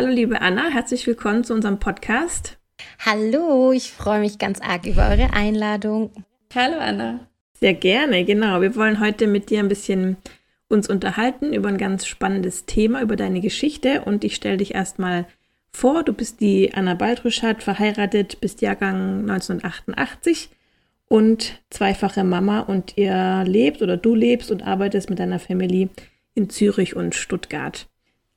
Hallo liebe Anna, herzlich willkommen zu unserem Podcast. Hallo, ich freue mich ganz arg über eure Einladung. Hallo Anna. Sehr gerne, genau. Wir wollen heute mit dir ein bisschen uns unterhalten über ein ganz spannendes Thema, über deine Geschichte und ich stelle dich erstmal vor. Du bist die Anna Baldruschat, verheiratet, bist Jahrgang 1988 und zweifache Mama und ihr lebt oder du lebst und arbeitest mit deiner Family in Zürich und Stuttgart.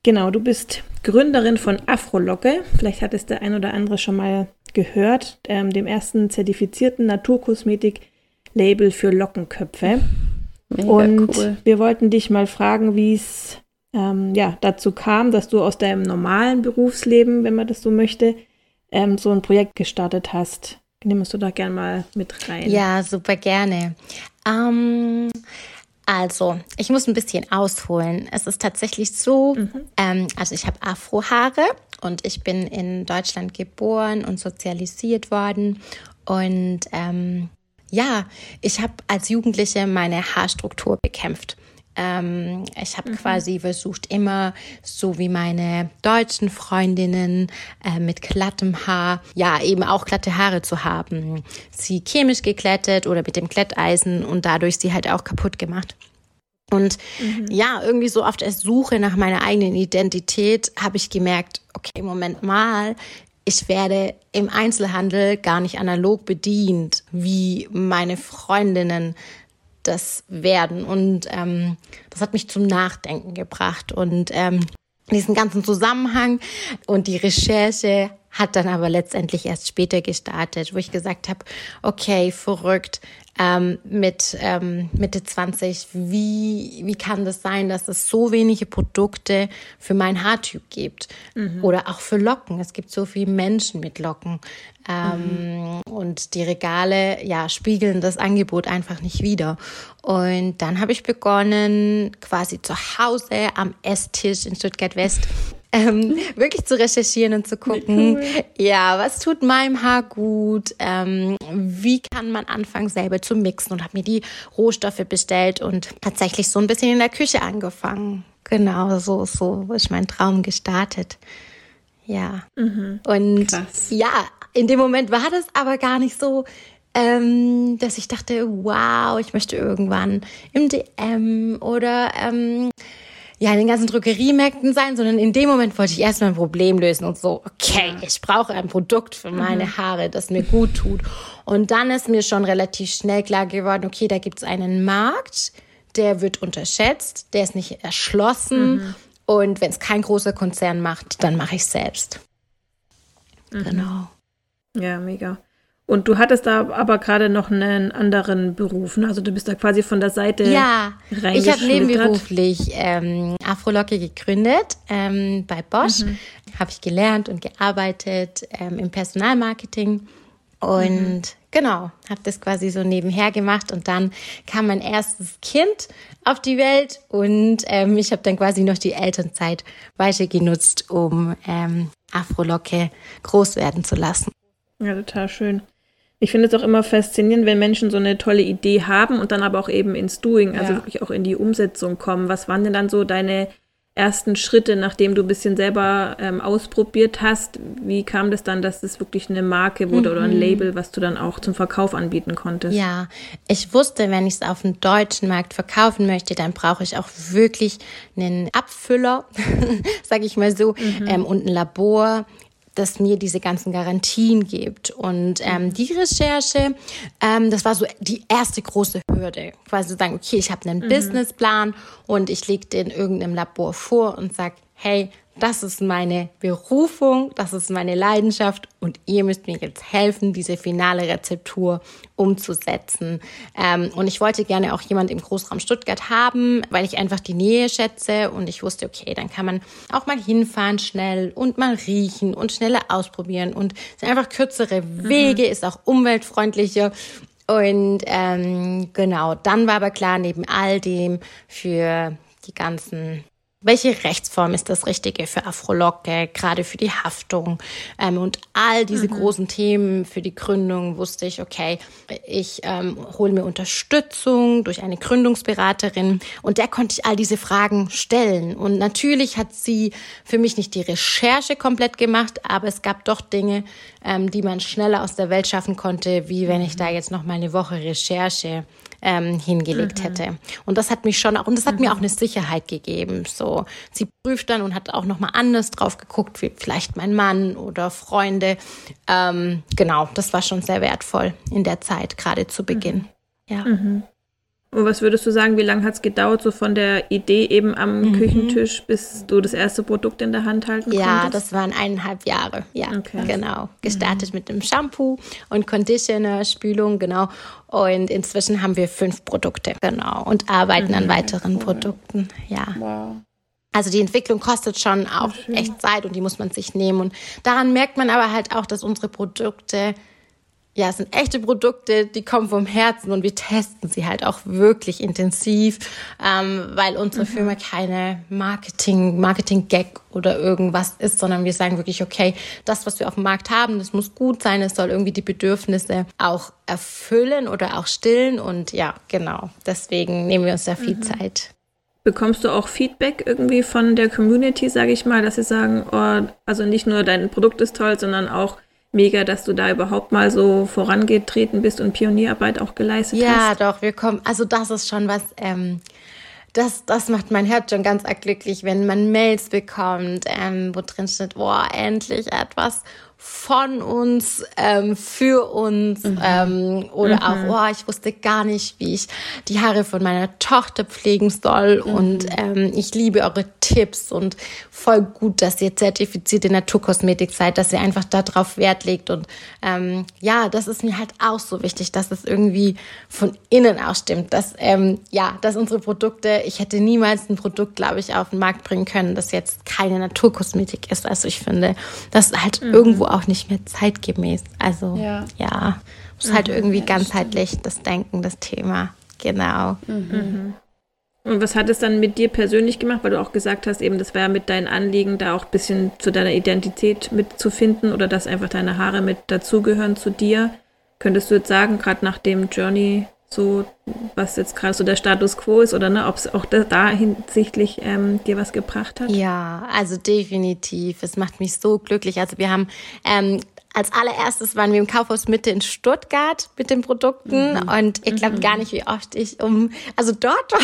Genau, du bist Gründerin von Afrolocke. Vielleicht hat es der ein oder andere schon mal gehört, ähm, dem ersten zertifizierten Naturkosmetik-Label für Lockenköpfe. Mega und cool. wir wollten dich mal fragen, wie es ähm, ja, dazu kam, dass du aus deinem normalen Berufsleben, wenn man das so möchte, ähm, so ein Projekt gestartet hast. Nimmst du da gerne mal mit rein? Ja, super gerne. Ähm, also, ich muss ein bisschen ausholen. Es ist tatsächlich so, mhm. ähm, also ich habe Afrohaare und ich bin in Deutschland geboren und sozialisiert worden. Und ähm, ja, ich habe als Jugendliche meine Haarstruktur bekämpft. Ähm, ich habe mhm. quasi versucht, immer so wie meine deutschen Freundinnen äh, mit glattem Haar, ja, eben auch glatte Haare zu haben. Sie chemisch geklettet oder mit dem Kletteisen und dadurch sie halt auch kaputt gemacht. Und mhm. ja, irgendwie so auf der Suche nach meiner eigenen Identität habe ich gemerkt, okay, Moment mal, ich werde im Einzelhandel gar nicht analog bedient, wie meine Freundinnen das werden. Und ähm, das hat mich zum Nachdenken gebracht. Und ähm, diesen ganzen Zusammenhang und die Recherche hat dann aber letztendlich erst später gestartet, wo ich gesagt habe, okay, verrückt, ähm, mit ähm, Mitte 20, wie, wie kann das sein, dass es so wenige Produkte für meinen Haartyp gibt? Mhm. Oder auch für Locken. Es gibt so viele Menschen mit Locken. Ähm, mhm. Und die Regale, ja, spiegeln das Angebot einfach nicht wieder. Und dann habe ich begonnen, quasi zu Hause am Esstisch in Stuttgart West ähm, wirklich zu recherchieren und zu gucken, ja, was tut meinem Haar gut, ähm, wie kann man anfangen selber zu mixen und habe mir die Rohstoffe bestellt und tatsächlich so ein bisschen in der Küche angefangen. Genau, so, so ist mein Traum gestartet. Ja. Mhm. Und Krass. ja, in dem Moment war das aber gar nicht so, ähm, dass ich dachte, wow, ich möchte irgendwann im DM oder ähm, ja, in den ganzen Drogeriemärkten sein, sondern in dem Moment wollte ich erstmal ein Problem lösen und so, okay, ich brauche ein Produkt für meine mhm. Haare, das mir gut tut. Und dann ist mir schon relativ schnell klar geworden, okay, da gibt es einen Markt, der wird unterschätzt, der ist nicht erschlossen. Mhm. Und wenn es kein großer Konzern macht, dann mache ich es selbst. Mhm. Genau. Ja, mega. Und du hattest da aber gerade noch einen anderen Beruf, ne? Also du bist da quasi von der Seite Ja, ich habe nebenberuflich ähm, Afrolocke gegründet ähm, bei Bosch. Mhm. Habe ich gelernt und gearbeitet ähm, im Personalmarketing. Und mhm. genau, habe das quasi so nebenher gemacht. Und dann kam mein erstes Kind auf die Welt. Und ähm, ich habe dann quasi noch die Elternzeit weiter genutzt, um ähm, Afrolocke groß werden zu lassen. Ja, total schön. Ich finde es auch immer faszinierend, wenn Menschen so eine tolle Idee haben und dann aber auch eben ins Doing, also ja. wirklich auch in die Umsetzung kommen. Was waren denn dann so deine ersten Schritte, nachdem du ein bisschen selber ähm, ausprobiert hast? Wie kam das dann, dass das wirklich eine Marke wurde mhm. oder ein mhm. Label, was du dann auch zum Verkauf anbieten konntest? Ja, ich wusste, wenn ich es auf dem deutschen Markt verkaufen möchte, dann brauche ich auch wirklich einen Abfüller, sage ich mal so, mhm. ähm, und ein Labor, das mir diese ganzen Garantien gibt. Und ähm, die Recherche, ähm, das war so die erste große Hürde. Quasi zu sagen, okay, ich habe einen mhm. Businessplan und ich lege den irgendeinem Labor vor und sage, hey, das ist meine Berufung, das ist meine Leidenschaft und ihr müsst mir jetzt helfen, diese finale Rezeptur umzusetzen. Ähm, und ich wollte gerne auch jemand im Großraum Stuttgart haben, weil ich einfach die Nähe schätze und ich wusste, okay, dann kann man auch mal hinfahren schnell und mal riechen und schneller ausprobieren und es sind einfach kürzere mhm. Wege, mhm. ist auch umweltfreundlicher und ähm, genau, dann war aber klar, neben all dem für die ganzen welche Rechtsform ist das Richtige für Afrolocke, gerade für die Haftung ähm, und all diese mhm. großen Themen für die Gründung wusste ich, okay, ich ähm, hole mir Unterstützung durch eine Gründungsberaterin und der konnte ich all diese Fragen stellen. Und natürlich hat sie für mich nicht die Recherche komplett gemacht, aber es gab doch Dinge, ähm, die man schneller aus der Welt schaffen konnte, wie wenn ich da jetzt noch mal eine Woche Recherche ähm, hingelegt mhm. hätte. Und das hat mich schon auch, und das hat mhm. mir auch eine Sicherheit gegeben. So, sie prüft dann und hat auch noch mal anders drauf geguckt, wie vielleicht mein Mann oder Freunde. Ähm, genau, das war schon sehr wertvoll in der Zeit, gerade zu Beginn. Mhm. Ja. Mhm. Und was würdest du sagen, wie lange hat es gedauert, so von der Idee eben am mhm. Küchentisch, bis du das erste Produkt in der Hand halten ja, konntest? Ja, das waren eineinhalb Jahre. Ja, okay. genau. Gestartet mhm. mit dem Shampoo und Conditioner, Spülung, genau. Und inzwischen haben wir fünf Produkte, genau. Und arbeiten mhm. an weiteren cool. Produkten. Ja. Wow. Also die Entwicklung kostet schon auch echt Zeit und die muss man sich nehmen. Und daran merkt man aber halt auch, dass unsere Produkte ja, es sind echte Produkte, die kommen vom Herzen und wir testen sie halt auch wirklich intensiv, ähm, weil unsere mhm. Firma keine Marketing, Marketing-Gag oder irgendwas ist, sondern wir sagen wirklich, okay, das, was wir auf dem Markt haben, das muss gut sein, es soll irgendwie die Bedürfnisse auch erfüllen oder auch stillen und ja, genau. Deswegen nehmen wir uns da viel mhm. Zeit. Bekommst du auch Feedback irgendwie von der Community, sage ich mal, dass sie sagen, oh, also nicht nur dein Produkt ist toll, sondern auch mega, dass du da überhaupt mal so vorangetreten bist und Pionierarbeit auch geleistet ja, hast. Ja, doch, wir kommen, also das ist schon was, ähm, das, das macht mein Herz schon ganz arg glücklich, wenn man Mails bekommt, ähm, wo drin steht, boah, endlich etwas, von uns, ähm, für uns mhm. ähm, oder mhm. auch, oh, ich wusste gar nicht, wie ich die Haare von meiner Tochter pflegen soll mhm. und ähm, ich liebe eure Tipps und voll gut, dass ihr zertifizierte Naturkosmetik seid, dass ihr einfach darauf Wert legt und ähm, ja, das ist mir halt auch so wichtig, dass es irgendwie von innen aus stimmt, dass ähm, ja, dass unsere Produkte, ich hätte niemals ein Produkt, glaube ich, auf den Markt bringen können, das jetzt keine Naturkosmetik ist, also ich finde, das halt mhm. irgendwo auch nicht mehr zeitgemäß. Also ja, ja ist halt mhm, irgendwie ja, ganzheitlich stimmt. das Denken, das Thema. Genau. Mhm. Und was hat es dann mit dir persönlich gemacht, weil du auch gesagt hast, eben das wäre mit deinen Anliegen, da auch ein bisschen zu deiner Identität mitzufinden oder dass einfach deine Haare mit dazugehören zu dir. Könntest du jetzt sagen, gerade nach dem Journey, so was jetzt gerade so der Status quo ist oder ne, ob es auch da, da hinsichtlich ähm, dir was gebracht hat? Ja, also definitiv. Es macht mich so glücklich. Also wir haben ähm, als allererstes waren wir im Kaufhaus Mitte in Stuttgart mit den Produkten mhm. und ihr glaubt mhm. gar nicht, wie oft ich um, also dort war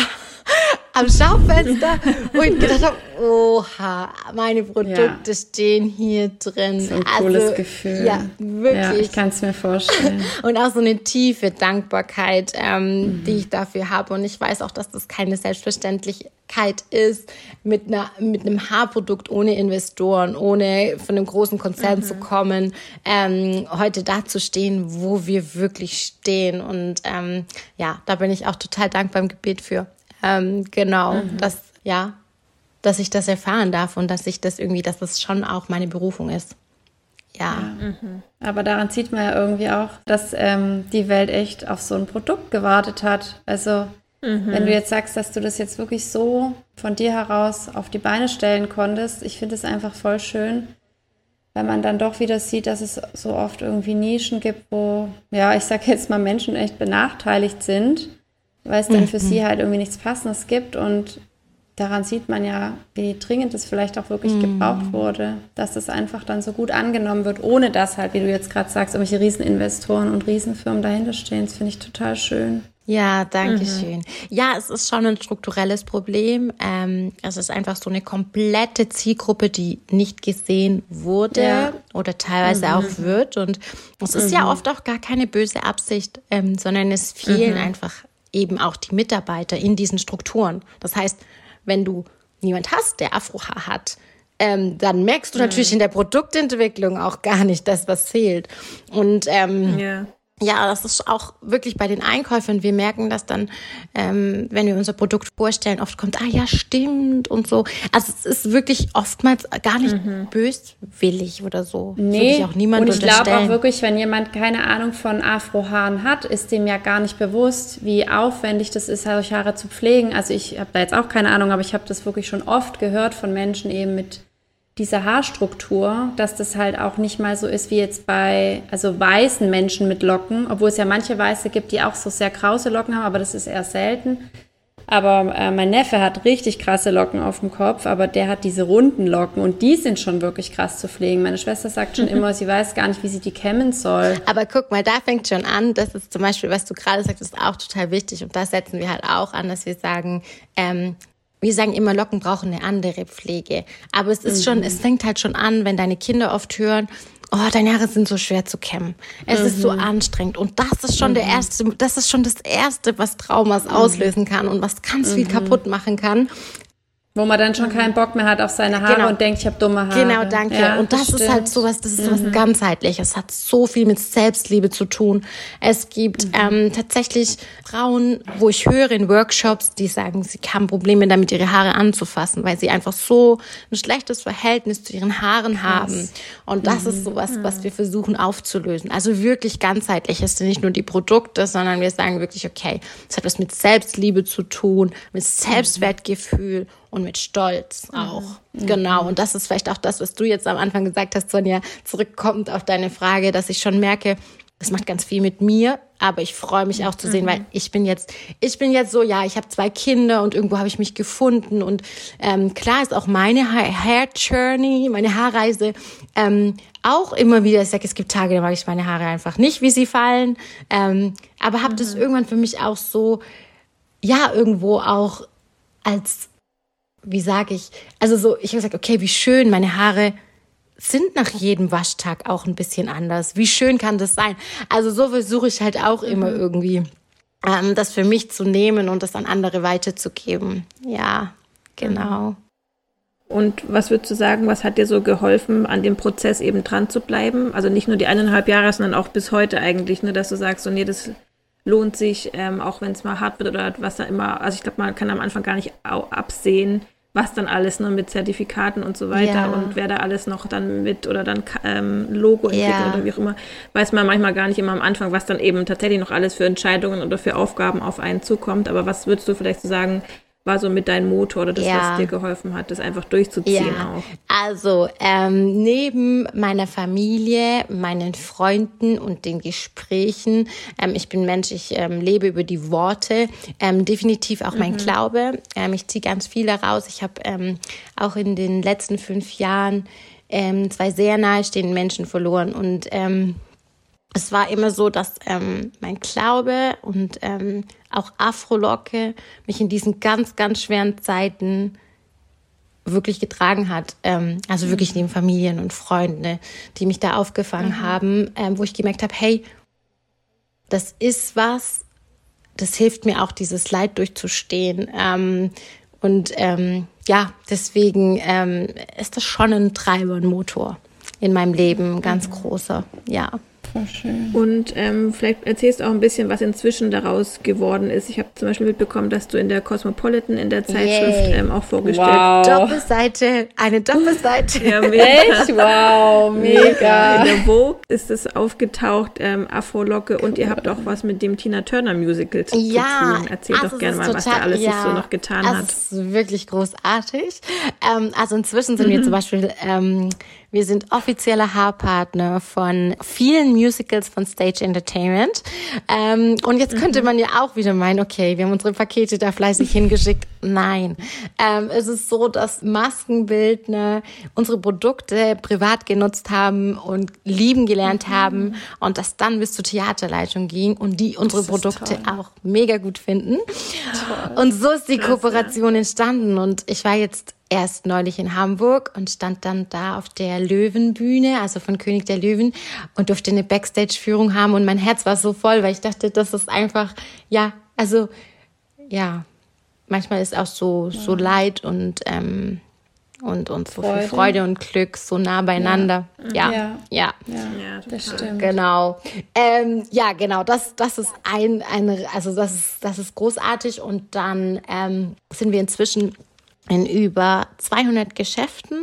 am Schaufenster und gedacht habe, oha, meine Produkte ja. stehen hier drin. So ein also, cooles Gefühl. Ja, wirklich. Ja, ich kann es mir vorstellen. Und auch so eine tiefe Dankbarkeit, ähm, mhm. die ich dafür habe. Und ich weiß auch, dass das keine Selbstverständlichkeit ist, mit, einer, mit einem Haarprodukt ohne Investoren, ohne von einem großen Konzern mhm. zu kommen, ähm, heute dazustehen, wo wir wirklich stehen. Und ähm, ja, da bin ich auch total dankbar im Gebet für. Ähm, genau, mhm. dass, ja, dass ich das erfahren darf und dass ich das irgendwie, dass das schon auch meine Berufung ist. Ja. ja mhm. Aber daran sieht man ja irgendwie auch, dass ähm, die Welt echt auf so ein Produkt gewartet hat. Also, mhm. wenn du jetzt sagst, dass du das jetzt wirklich so von dir heraus auf die Beine stellen konntest, ich finde es einfach voll schön, weil man dann doch wieder sieht, dass es so oft irgendwie Nischen gibt, wo, ja, ich sag jetzt mal, Menschen echt benachteiligt sind weil es dann für sie mhm. halt irgendwie nichts Passendes gibt und daran sieht man ja, wie dringend es vielleicht auch wirklich mm. gebraucht wurde, dass das einfach dann so gut angenommen wird, ohne dass halt, wie du jetzt gerade sagst, irgendwelche Rieseninvestoren und Riesenfirmen dahinter stehen. Das finde ich total schön. Ja, danke mhm. schön. Ja, es ist schon ein strukturelles Problem. Ähm, es ist einfach so eine komplette Zielgruppe, die nicht gesehen wurde ja. oder teilweise mhm. auch wird. Und es ist mhm. ja oft auch gar keine böse Absicht, ähm, sondern es fehlen mhm. einfach eben auch die Mitarbeiter in diesen Strukturen. Das heißt, wenn du niemand hast, der Afrohaar hat, ähm, dann merkst du natürlich mhm. in der Produktentwicklung auch gar nicht das, was fehlt. Und ähm, ja ja, das ist auch wirklich bei den Einkäufern. Wir merken das dann, ähm, wenn wir unser Produkt vorstellen, oft kommt, ah ja, stimmt und so. Also es ist wirklich oftmals gar nicht mhm. böswillig oder so. Nee, ich auch niemand und ich glaube auch wirklich, wenn jemand keine Ahnung von Afrohaaren hat, ist dem ja gar nicht bewusst, wie aufwendig das ist, solche Haare zu pflegen. Also ich habe da jetzt auch keine Ahnung, aber ich habe das wirklich schon oft gehört von Menschen eben mit diese Haarstruktur, dass das halt auch nicht mal so ist wie jetzt bei also weißen Menschen mit Locken, obwohl es ja manche Weiße gibt, die auch so sehr krause Locken haben, aber das ist eher selten. Aber äh, mein Neffe hat richtig krasse Locken auf dem Kopf, aber der hat diese runden Locken und die sind schon wirklich krass zu pflegen. Meine Schwester sagt schon immer, sie weiß gar nicht, wie sie die kämmen soll. Aber guck mal, da fängt schon an, das ist zum Beispiel, was du gerade sagst, ist auch total wichtig und das setzen wir halt auch an, dass wir sagen, ähm, wir sagen immer, Locken brauchen eine andere Pflege. Aber es ist mhm. schon, es fängt halt schon an, wenn deine Kinder oft hören, oh, deine Haare sind so schwer zu kämmen. Es mhm. ist so mhm. anstrengend. Und das ist schon mhm. der erste, das ist schon das erste, was Traumas mhm. auslösen kann und was ganz viel mhm. kaputt machen kann. Wo man dann schon keinen Bock mehr hat auf seine Haare genau. und denkt, ich habe dumme Haare. Genau, danke. Ja, und das, das ist halt sowas, das ist mhm. was ganzheitliches. Es hat so viel mit Selbstliebe zu tun. Es gibt mhm. ähm, tatsächlich Frauen, wo ich höre in Workshops, die sagen, sie haben Probleme damit, ihre Haare anzufassen, weil sie einfach so ein schlechtes Verhältnis zu ihren Haaren haben. Und das mhm. ist sowas, was wir versuchen aufzulösen. Also wirklich ganzheitlich. Es sind nicht nur die Produkte, sondern wir sagen wirklich, okay, es hat was mit Selbstliebe zu tun, mit Selbstwertgefühl und mit Stolz auch. Mhm. Genau. Und das ist vielleicht auch das, was du jetzt am Anfang gesagt hast, Sonja, zurückkommt auf deine Frage, dass ich schon merke, das macht ganz viel mit mir, aber ich freue mich auch zu sehen, mhm. weil ich bin jetzt, ich bin jetzt so, ja, ich habe zwei Kinder und irgendwo habe ich mich gefunden und ähm, klar ist auch meine Hair Journey, meine Haarreise ähm, auch immer wieder. Ich sage, es gibt Tage, da mag ich meine Haare einfach nicht, wie sie fallen, ähm, aber habe mhm. das irgendwann für mich auch so, ja, irgendwo auch als wie sage ich, also so, ich habe gesagt, okay, wie schön, meine Haare sind nach jedem Waschtag auch ein bisschen anders. Wie schön kann das sein? Also so versuche ich halt auch immer mhm. irgendwie, ähm, das für mich zu nehmen und das an andere weiterzugeben. Ja, genau. Und was würdest du sagen, was hat dir so geholfen, an dem Prozess eben dran zu bleiben? Also nicht nur die eineinhalb Jahre, sondern auch bis heute eigentlich, ne, dass du sagst, so, nee, das lohnt sich, ähm, auch wenn es mal hart wird oder was da immer. Also ich glaube, man kann am Anfang gar nicht absehen, was dann alles ne, mit Zertifikaten und so weiter ja. und wer da alles noch dann mit oder dann ähm, Logo entwickelt ja. oder wie auch immer, weiß man manchmal gar nicht immer am Anfang, was dann eben tatsächlich noch alles für Entscheidungen oder für Aufgaben auf einen zukommt. Aber was würdest du vielleicht so sagen, war so mit deinem Motor oder das, ja. was dir geholfen hat, das einfach durchzuziehen ja. auch? Also ähm, neben meiner Familie, meinen Freunden und den Gesprächen, ähm, ich bin Mensch, ich ähm, lebe über die Worte, ähm, definitiv auch mein mhm. Glaube. Ähm, ich ziehe ganz viel daraus. Ich habe ähm, auch in den letzten fünf Jahren ähm, zwei sehr nahestehende Menschen verloren und ähm, es war immer so, dass ähm, mein Glaube und ähm, auch Afrolocke mich in diesen ganz, ganz schweren Zeiten wirklich getragen hat. Ähm, also wirklich neben Familien und Freunde, die mich da aufgefangen mhm. haben, ähm, wo ich gemerkt habe, hey, das ist was, das hilft mir auch, dieses Leid durchzustehen. Ähm, und ähm, ja, deswegen ähm, ist das schon ein Treiber, ein Motor in meinem Leben, ganz mhm. großer, ja. Und ähm, vielleicht erzählst du auch ein bisschen, was inzwischen daraus geworden ist. Ich habe zum Beispiel mitbekommen, dass du in der Cosmopolitan in der Zeitschrift ähm, auch vorgestellt wow. Doppelseite, eine Doppelseite. ja, mega. Echt? Wow, mega. In der Vogue ist es aufgetaucht, ähm, Afro-Locke und ihr habt auch was mit dem Tina Turner Musical zu, ja, tun. Erzähl also doch gerne mal, total, was da alles ja, sich so noch getan also hat. Das ist wirklich großartig. Ähm, also inzwischen sind wir zum Beispiel, ähm, wir sind offizieller Haarpartner von vielen Musicals von Stage Entertainment. Ähm, und jetzt könnte mhm. man ja auch wieder meinen, okay, wir haben unsere Pakete da fleißig hingeschickt. Nein, ähm, es ist so, dass Maskenbildner unsere Produkte privat genutzt haben und lieben gelernt mhm. haben und das dann bis zur Theaterleitung ging und die unsere Produkte toll. auch mega gut finden. Toll. Und so ist die Kooperation entstanden und ich war jetzt erst neulich in Hamburg und stand dann da auf der Löwenbühne, also von König der Löwen und durfte eine Backstage-Führung haben und mein Herz war so voll, weil ich dachte, das ist einfach, ja, also, ja, manchmal ist auch so, so Leid und, ähm, und, und so Freude. viel Freude und Glück so nah beieinander. Ja, ja, ja. ja. ja das stimmt. Genau. Ähm, ja, genau. Das, das ist ein, eine, also das ist, das ist großartig. Und dann ähm, sind wir inzwischen in über 200 Geschäften,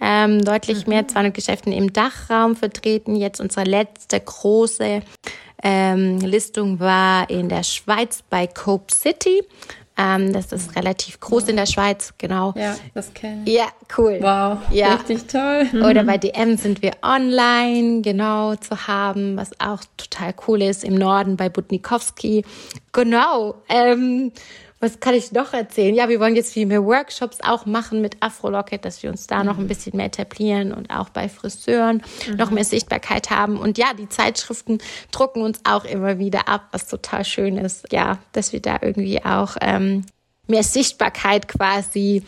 ähm, deutlich mhm. mehr 200 Geschäften im Dachraum vertreten. Jetzt unsere letzte große ähm, Listung war in der Schweiz bei Cope City. Ähm, das ist relativ groß wow. in der Schweiz, genau. Ja, das kenne ich. Ja, cool. Wow, ja. richtig toll. Oder bei DM sind wir online, genau, zu haben, was auch total cool ist. Im Norden bei Butnikowski. Genau. Ähm, was kann ich noch erzählen? Ja, wir wollen jetzt viel mehr Workshops auch machen mit Afrolocket, dass wir uns da mhm. noch ein bisschen mehr etablieren und auch bei Friseuren mhm. noch mehr Sichtbarkeit haben. Und ja, die Zeitschriften drucken uns auch immer wieder ab, was total schön ist. Ja, dass wir da irgendwie auch ähm, mehr Sichtbarkeit quasi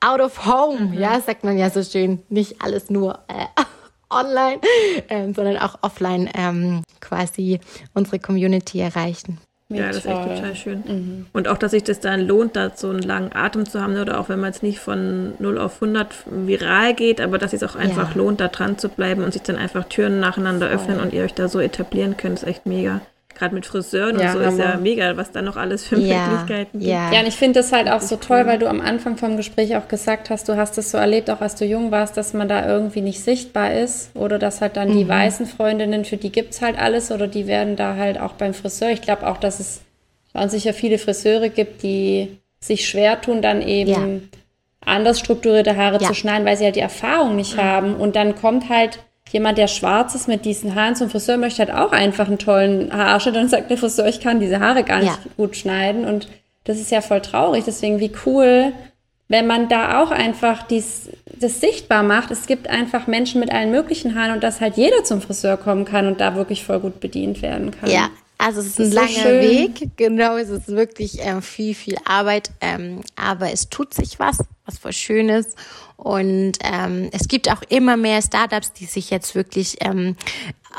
out of home, mhm. ja, sagt man ja so schön. Nicht alles nur äh, online, ähm, sondern auch offline ähm, quasi unsere Community erreichen. Ja, das ist echt total schön. Mhm. Und auch, dass sich das dann lohnt, da so einen langen Atem zu haben, oder auch wenn man jetzt nicht von 0 auf 100 viral geht, aber dass es auch einfach ja. lohnt, da dran zu bleiben und sich dann einfach Türen nacheinander Voll. öffnen und ihr euch da so etablieren könnt, ist echt mega gerade mit Friseuren ja, und so ist ja mega, was da noch alles für ja, Möglichkeiten gibt. Ja, ja und ich finde das halt auch so toll, weil du am Anfang vom Gespräch auch gesagt hast, du hast es so erlebt, auch als du jung warst, dass man da irgendwie nicht sichtbar ist oder dass halt dann mhm. die weißen Freundinnen, für die gibt es halt alles oder die werden da halt auch beim Friseur. Ich glaube auch, dass es sicher viele Friseure gibt, die sich schwer tun, dann eben anders strukturierte Haare zu schneiden, weil sie halt die Erfahrung nicht mhm. haben und dann kommt halt jemand, der schwarz ist mit diesen Haaren zum Friseur, möchte halt auch einfach einen tollen Haarschnitt. Und sagt der Friseur, ich kann diese Haare gar nicht ja. gut schneiden. Und das ist ja voll traurig. Deswegen, wie cool, wenn man da auch einfach dies, das sichtbar macht. Es gibt einfach Menschen mit allen möglichen Haaren und dass halt jeder zum Friseur kommen kann und da wirklich voll gut bedient werden kann. Ja, also es ist ein langer so Weg, genau, es ist wirklich ähm, viel, viel Arbeit, ähm, aber es tut sich was, was voll schön ist. Und ähm, es gibt auch immer mehr Startups, die sich jetzt wirklich ähm,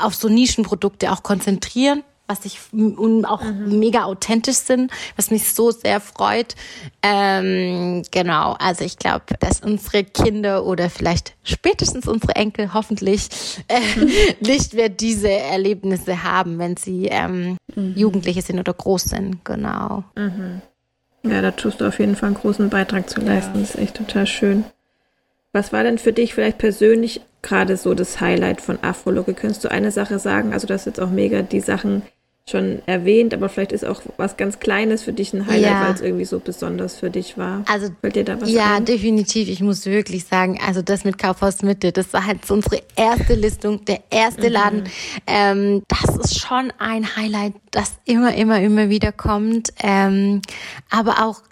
auf so Nischenprodukte auch konzentrieren was ich und auch mhm. mega authentisch sind, was mich so sehr freut. Ähm, genau, also ich glaube, dass unsere Kinder oder vielleicht spätestens unsere Enkel hoffentlich äh, mhm. nicht mehr diese Erlebnisse haben, wenn sie ähm, mhm. Jugendliche sind oder groß sind. Genau. Mhm. Ja, da tust du auf jeden Fall einen großen Beitrag zu leisten. Ja. Das ist echt total schön. Was war denn für dich vielleicht persönlich gerade so das Highlight von Afrologe? Könntest du eine Sache sagen? Also, das ist jetzt auch mega die Sachen schon erwähnt, aber vielleicht ist auch was ganz Kleines für dich ein Highlight, ja. weil es irgendwie so besonders für dich war. Also Fällt dir da was ja, ein? definitiv. Ich muss wirklich sagen, also das mit Kaufhaus Mitte, das war halt so unsere erste Listung, der erste mhm. Laden. Ähm, das ist schon ein Highlight, das immer, immer, immer wieder kommt. Ähm, aber auch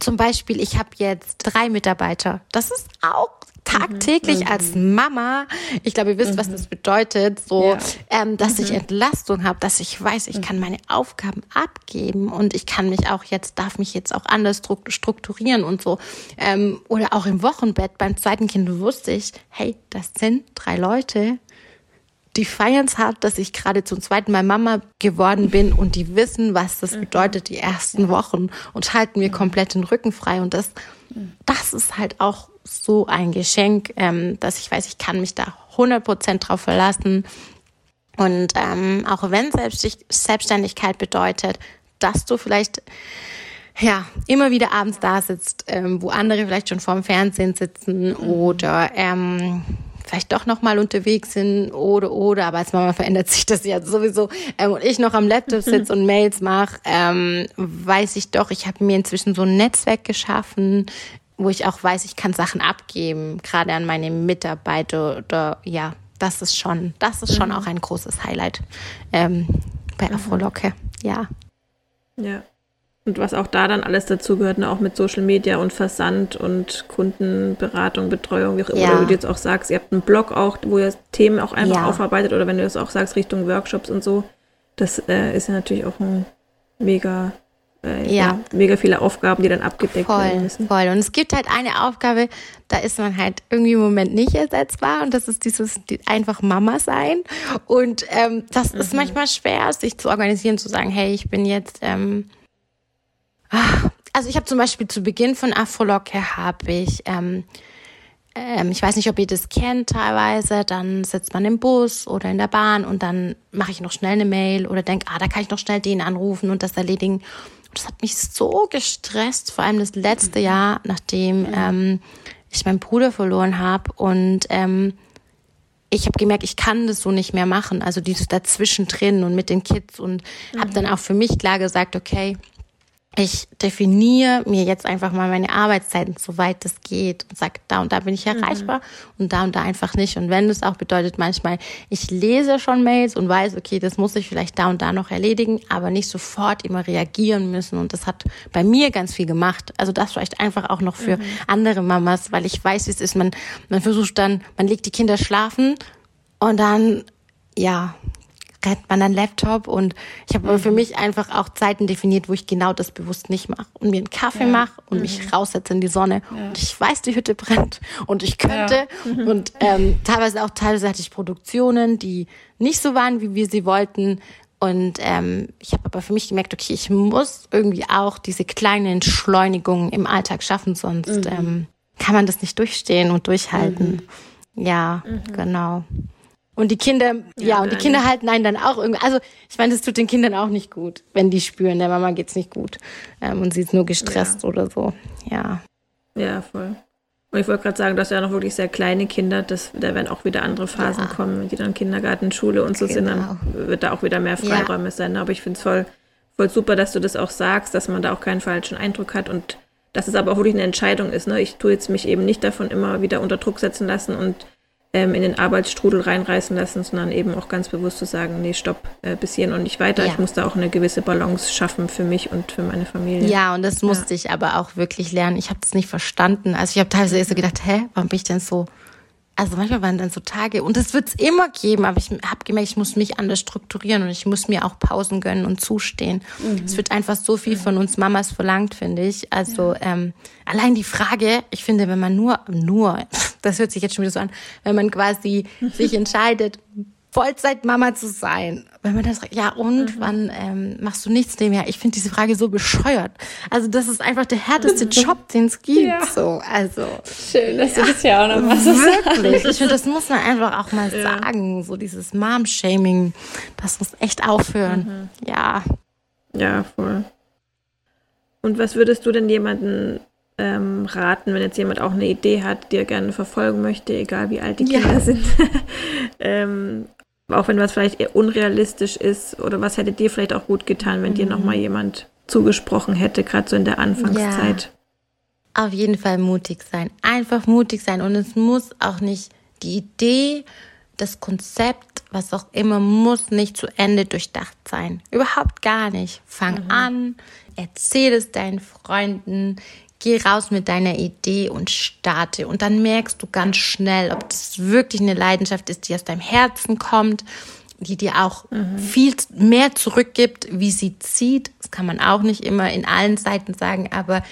zum Beispiel, ich habe jetzt drei Mitarbeiter. Das ist auch tagtäglich mhm. als Mama, ich glaube, ihr wisst, mhm. was das bedeutet, so, ja. ähm, dass mhm. ich Entlastung habe, dass ich weiß, ich mhm. kann meine Aufgaben abgeben und ich kann mich auch jetzt, darf mich jetzt auch anders strukturieren und so. Ähm, oder auch im Wochenbett beim zweiten Kind wusste ich, hey, das sind drei Leute, die feiern es hart, dass ich gerade zum zweiten Mal Mama geworden bin und die wissen, was das mhm. bedeutet, die ersten Wochen und halten mir komplett den Rücken frei. Und das, das ist halt auch so ein Geschenk, ähm, dass ich weiß, ich kann mich da 100% drauf verlassen. Und ähm, auch wenn Selbstständigkeit bedeutet, dass du vielleicht ja immer wieder abends da sitzt, ähm, wo andere vielleicht schon vorm Fernsehen sitzen mhm. oder ähm, vielleicht doch noch mal unterwegs sind oder oder aber als Mama verändert sich das ja sowieso ähm, und ich noch am Laptop sitze und Mails mache ähm, weiß ich doch ich habe mir inzwischen so ein Netzwerk geschaffen wo ich auch weiß, ich kann Sachen abgeben, gerade an meine Mitarbeiter oder ja, das ist schon, das ist schon mhm. auch ein großes Highlight ähm, bei mhm. Afrolocke, ja. Ja. Und was auch da dann alles dazugehört, ne? auch mit Social Media und Versand und Kundenberatung, Betreuung, wie auch immer, ja. oder wie du jetzt auch sagst, ihr habt einen Blog auch, wo ihr Themen auch einfach ja. aufarbeitet oder wenn du das auch sagst, Richtung Workshops und so, das äh, ist ja natürlich auch ein mega äh, ja. ja. mega viele Aufgaben, die dann abgedeckt voll, werden müssen. Voll. Und es gibt halt eine Aufgabe, da ist man halt irgendwie im Moment nicht ersetzbar und das ist dieses die, einfach Mama sein. Und ähm, das mhm. ist manchmal schwer, sich zu organisieren, zu sagen, hey, ich bin jetzt ähm, also ich habe zum Beispiel zu Beginn von Afrolocke habe ich ähm, ähm, ich weiß nicht, ob ihr das kennt teilweise, dann sitzt man im Bus oder in der Bahn und dann mache ich noch schnell eine Mail oder denke, ah, da kann ich noch schnell den anrufen und das erledigen das hat mich so gestresst, vor allem das letzte Jahr, nachdem ähm, ich meinen Bruder verloren habe. Und ähm, ich habe gemerkt, ich kann das so nicht mehr machen. Also dieses dazwischen drin und mit den Kids und mhm. habe dann auch für mich klar gesagt, okay, ich definiere mir jetzt einfach mal meine Arbeitszeiten, soweit es geht und sage, da und da bin ich mhm. erreichbar mhm. und da und da einfach nicht. Und wenn es auch bedeutet, manchmal, ich lese schon Mails und weiß, okay, das muss ich vielleicht da und da noch erledigen, aber nicht sofort immer reagieren müssen. Und das hat bei mir ganz viel gemacht. Also das vielleicht einfach auch noch für mhm. andere Mamas, weil ich weiß, wie es ist. Man, man versucht dann, man legt die Kinder schlafen und dann ja, rennt man an Laptop und ich habe mhm. für mich einfach auch Zeiten definiert, wo ich genau das bewusst nicht mache und mir einen Kaffee ja. mache und mhm. mich raussetze in die Sonne ja. und ich weiß, die Hütte brennt und ich könnte ja. mhm. und ähm, teilweise auch teilweise hatte ich Produktionen, die nicht so waren, wie wir sie wollten und ähm, ich habe aber für mich gemerkt, okay, ich muss irgendwie auch diese kleine Entschleunigung im Alltag schaffen, sonst mhm. ähm, kann man das nicht durchstehen und durchhalten. Mhm. Ja, mhm. genau. Und die Kinder, ja, ja und die Kinder halten einen dann auch irgendwie. Also ich meine, das tut den Kindern auch nicht gut, wenn die spüren, der Mama geht's nicht gut ähm, und sie ist nur gestresst ja. oder so. Ja. Ja, voll. Und ich wollte gerade sagen, dass ja noch wirklich sehr kleine Kinder, das, da werden auch wieder andere Phasen ja. kommen, die dann Kindergarten, Schule und so genau. sind, dann genau. wird da auch wieder mehr Freiräume sein. Aber ich finde es voll, voll super, dass du das auch sagst, dass man da auch keinen falschen Eindruck hat und dass es aber auch wirklich eine Entscheidung ist. Ne? Ich tue jetzt mich eben nicht davon immer wieder unter Druck setzen lassen und ähm, in den Arbeitsstrudel reinreißen lassen, sondern eben auch ganz bewusst zu sagen, nee, stopp, äh, bis hierhin und nicht weiter. Ja. Ich muss da auch eine gewisse Balance schaffen für mich und für meine Familie. Ja, und das musste ja. ich aber auch wirklich lernen. Ich habe das nicht verstanden. Also ich habe teilweise so gedacht, hä, warum bin ich denn so also manchmal waren dann so Tage, und es immer geben, aber ich habe gemerkt, ich muss mich anders strukturieren und ich muss mir auch Pausen gönnen und zustehen. Mhm. Es wird einfach so viel von uns Mamas verlangt, finde ich. Also ja. ähm, allein die Frage, ich finde, wenn man nur, nur, das hört sich jetzt schon wieder so an, wenn man quasi sich entscheidet, Vollzeitmama zu sein. Wenn man das ja und mhm. wann ähm, machst du nichts nebenher? Ich finde diese Frage so bescheuert. Also das ist einfach der härteste Job, den es gibt. Ja. So, also schön, dass ja, du das ja auch noch machst. Wirklich, ich finde, das muss man einfach auch mal ja. sagen. So dieses Mom-Shaming, das muss echt aufhören. Mhm. Ja. Ja, voll. Und was würdest du denn jemanden ähm, raten, wenn jetzt jemand auch eine Idee hat, die er gerne verfolgen möchte, egal wie alt die Kinder ja. sind? ähm, auch wenn was vielleicht eher unrealistisch ist oder was hätte dir vielleicht auch gut getan, wenn mhm. dir nochmal jemand zugesprochen hätte, gerade so in der Anfangszeit? Ja. Auf jeden Fall mutig sein. Einfach mutig sein. Und es muss auch nicht die Idee, das Konzept, was auch immer, muss nicht zu Ende durchdacht sein. Überhaupt gar nicht. Fang mhm. an, erzähl es deinen Freunden, geh raus mit deiner Idee und starte. Und dann merkst du ganz schnell, ob das wirklich eine Leidenschaft ist, die aus deinem Herzen kommt, die dir auch mhm. viel mehr zurückgibt, wie sie zieht. Das kann man auch nicht immer in allen Seiten sagen, aber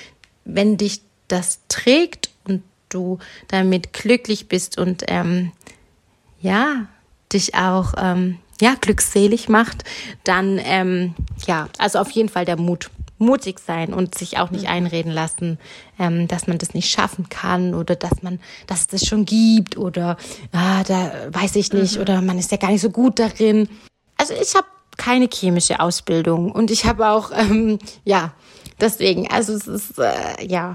wenn dich das trägt und du damit glücklich bist und ähm, ja, dich auch ähm, ja, glückselig macht, dann ähm, ja, also auf jeden Fall der Mut mutig sein und sich auch nicht mhm. einreden lassen, ähm, dass man das nicht schaffen kann oder dass man, dass es das schon gibt oder ah, da weiß ich nicht mhm. oder man ist ja gar nicht so gut darin. Also ich habe keine chemische Ausbildung und ich habe auch ähm, ja deswegen also es ist äh, ja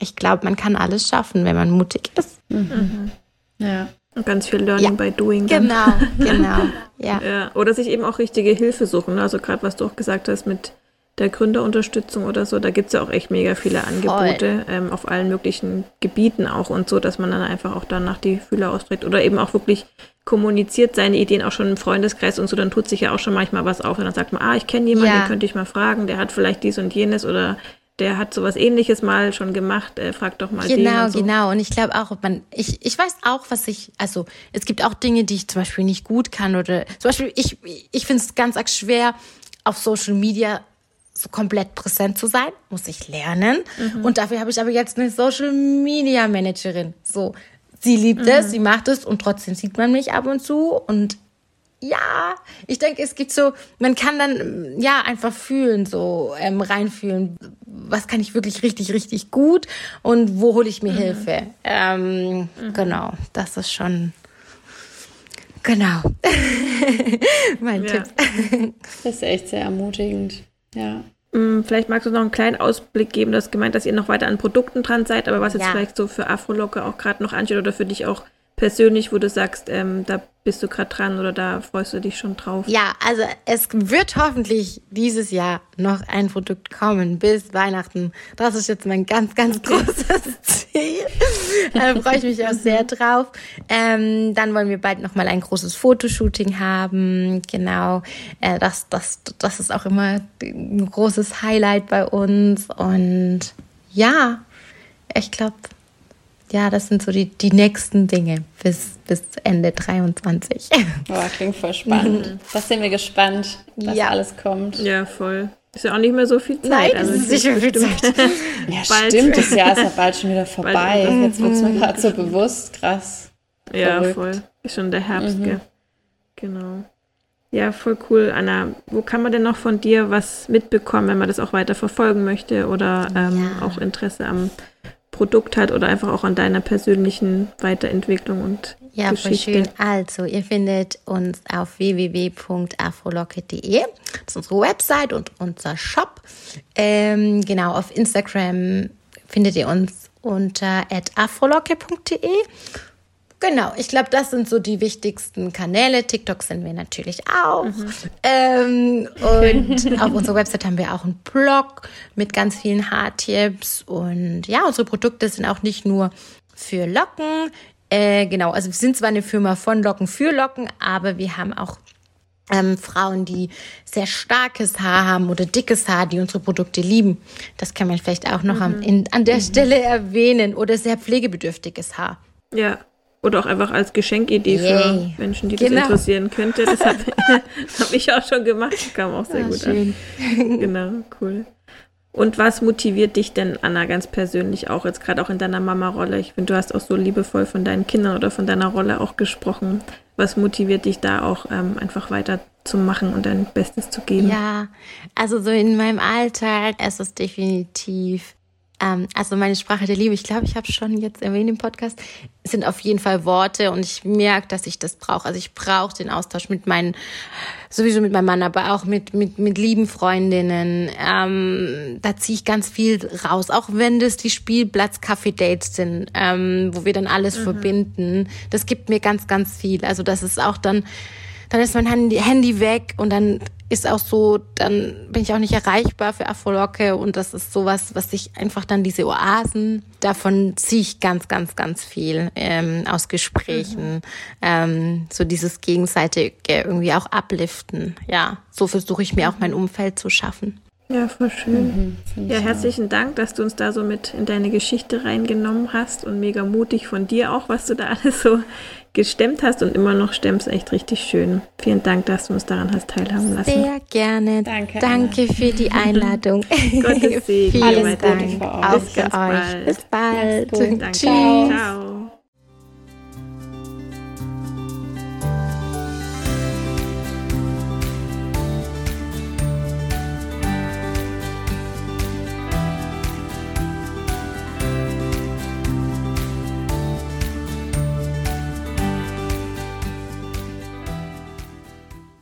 ich glaube man kann alles schaffen wenn man mutig ist. Mhm. Ja. Und ganz viel Learning ja. by Doing. Dann. Genau, genau. Ja. ja. Oder sich eben auch richtige Hilfe suchen. Also gerade was du auch gesagt hast mit der Gründerunterstützung oder so. Da gibt es ja auch echt mega viele Angebote ähm, auf allen möglichen Gebieten auch und so, dass man dann einfach auch danach die Fühler austrägt oder eben auch wirklich kommuniziert seine Ideen auch schon im Freundeskreis und so, dann tut sich ja auch schon manchmal was auf und dann sagt man, ah, ich kenne jemanden, ja. den könnte ich mal fragen, der hat vielleicht dies und jenes oder der hat sowas ähnliches mal schon gemacht, äh, frag doch mal Genau, den so. genau. Und ich glaube auch, man, ich, ich weiß auch, was ich, also es gibt auch Dinge, die ich zum Beispiel nicht gut kann oder zum Beispiel, ich, ich finde es ganz arg schwer, auf Social Media komplett präsent zu sein, muss ich lernen. Mhm. Und dafür habe ich aber jetzt eine Social Media Managerin. So, sie liebt mhm. es, sie macht es und trotzdem sieht man mich ab und zu und ja, ich denke, es gibt so, man kann dann ja einfach fühlen, so ähm, reinfühlen, was kann ich wirklich richtig, richtig gut und wo hole ich mir mhm. Hilfe. Ähm, mhm. Genau, das ist schon genau mein ja. Tipp. Das ist echt sehr ermutigend. Ja. Mm, vielleicht magst du noch einen kleinen Ausblick geben. Du hast gemeint, dass ihr noch weiter an Produkten dran seid, aber was jetzt ja. vielleicht so für Afrolocke auch gerade noch ansteht oder für dich auch persönlich, wo du sagst, ähm, da bist du gerade dran oder da freust du dich schon drauf? Ja, also es wird hoffentlich dieses Jahr noch ein Produkt kommen bis Weihnachten. Das ist jetzt mein ganz, ganz großes Ziel. da freue ich mich auch sehr drauf. Ähm, dann wollen wir bald nochmal ein großes Fotoshooting haben. Genau. Äh, das, das, das ist auch immer ein großes Highlight bei uns. Und ja, ich glaube, ja, das sind so die, die nächsten Dinge bis, bis Ende 23. Boah, klingt voll spannend. Das sind wir gespannt, was ja. alles kommt. Ja, voll. Ist ja auch nicht mehr so viel Zeit. Nein, also ist nicht mehr viel Zeit. ja, bald. stimmt, das Jahr ist ja bald schon wieder vorbei. Bald, Jetzt wird es mir mhm. gerade so bewusst. Krass. Ja, Verrückt. voll. Ist schon der Herbst, mhm. gell? Genau. Ja, voll cool, Anna. Wo kann man denn noch von dir was mitbekommen, wenn man das auch weiter verfolgen möchte oder ähm, ja. auch Interesse am Produkt hat oder einfach auch an deiner persönlichen Weiterentwicklung und ja, Geschichte. Ja, schön. Also, ihr findet uns auf www.afrolocket.de. Das ist unsere Website und unser Shop. Ähm, genau, auf Instagram findet ihr uns unter afrolocket.de Genau, ich glaube, das sind so die wichtigsten Kanäle. TikTok sind wir natürlich auch. Mhm. Ähm, und auf unserer Website haben wir auch einen Blog mit ganz vielen Haartipps. Und ja, unsere Produkte sind auch nicht nur für Locken. Äh, genau, also wir sind zwar eine Firma von Locken für Locken, aber wir haben auch ähm, Frauen, die sehr starkes Haar haben oder dickes Haar, die unsere Produkte lieben. Das kann man vielleicht auch noch mhm. am, in, an der mhm. Stelle erwähnen. Oder sehr pflegebedürftiges Haar. Ja, oder auch einfach als Geschenkidee Yay. für Menschen, die genau. das interessieren könnte. Das habe hab ich auch schon gemacht. Das kam auch sehr ah, gut schön. an. Genau, cool. Und was motiviert dich denn, Anna, ganz persönlich auch, jetzt gerade auch in deiner Mama-Rolle? Ich finde, du hast auch so liebevoll von deinen Kindern oder von deiner Rolle auch gesprochen. Was motiviert dich da auch ähm, einfach weiter zu machen und dein Bestes zu geben? Ja, also so in meinem Alltag ist es definitiv ähm, also meine Sprache der Liebe, ich glaube, ich habe schon jetzt erwähnt im Podcast, sind auf jeden Fall Worte und ich merke, dass ich das brauche. Also ich brauche den Austausch mit meinen, sowieso mit meinem Mann, aber auch mit, mit, mit lieben Freundinnen. Ähm, da ziehe ich ganz viel raus, auch wenn das die Spielplatz-Kaffee-Dates sind, ähm, wo wir dann alles mhm. verbinden. Das gibt mir ganz, ganz viel. Also das ist auch dann, dann ist mein Handy, Handy weg und dann ist auch so, dann bin ich auch nicht erreichbar für Afolocke und das ist sowas, was ich einfach dann diese Oasen, davon ziehe ich ganz, ganz, ganz viel ähm, aus Gesprächen, mhm. ähm, so dieses gegenseitige irgendwie auch upliften. Ja, so versuche ich mir auch mein Umfeld zu schaffen. Ja, voll schön. Mhm, ja, herzlichen Dank, dass du uns da so mit in deine Geschichte reingenommen hast und mega mutig von dir auch, was du da alles so gestemmt hast und immer noch stemmst. Echt richtig schön. Vielen Dank, dass du uns daran hast teilhaben lassen. Sehr gerne. Danke. Danke für die Einladung. Gottes Segen. Vielen Dank. Auch Bis für euch. Bald. Bis bald. Tschüss. Ciao.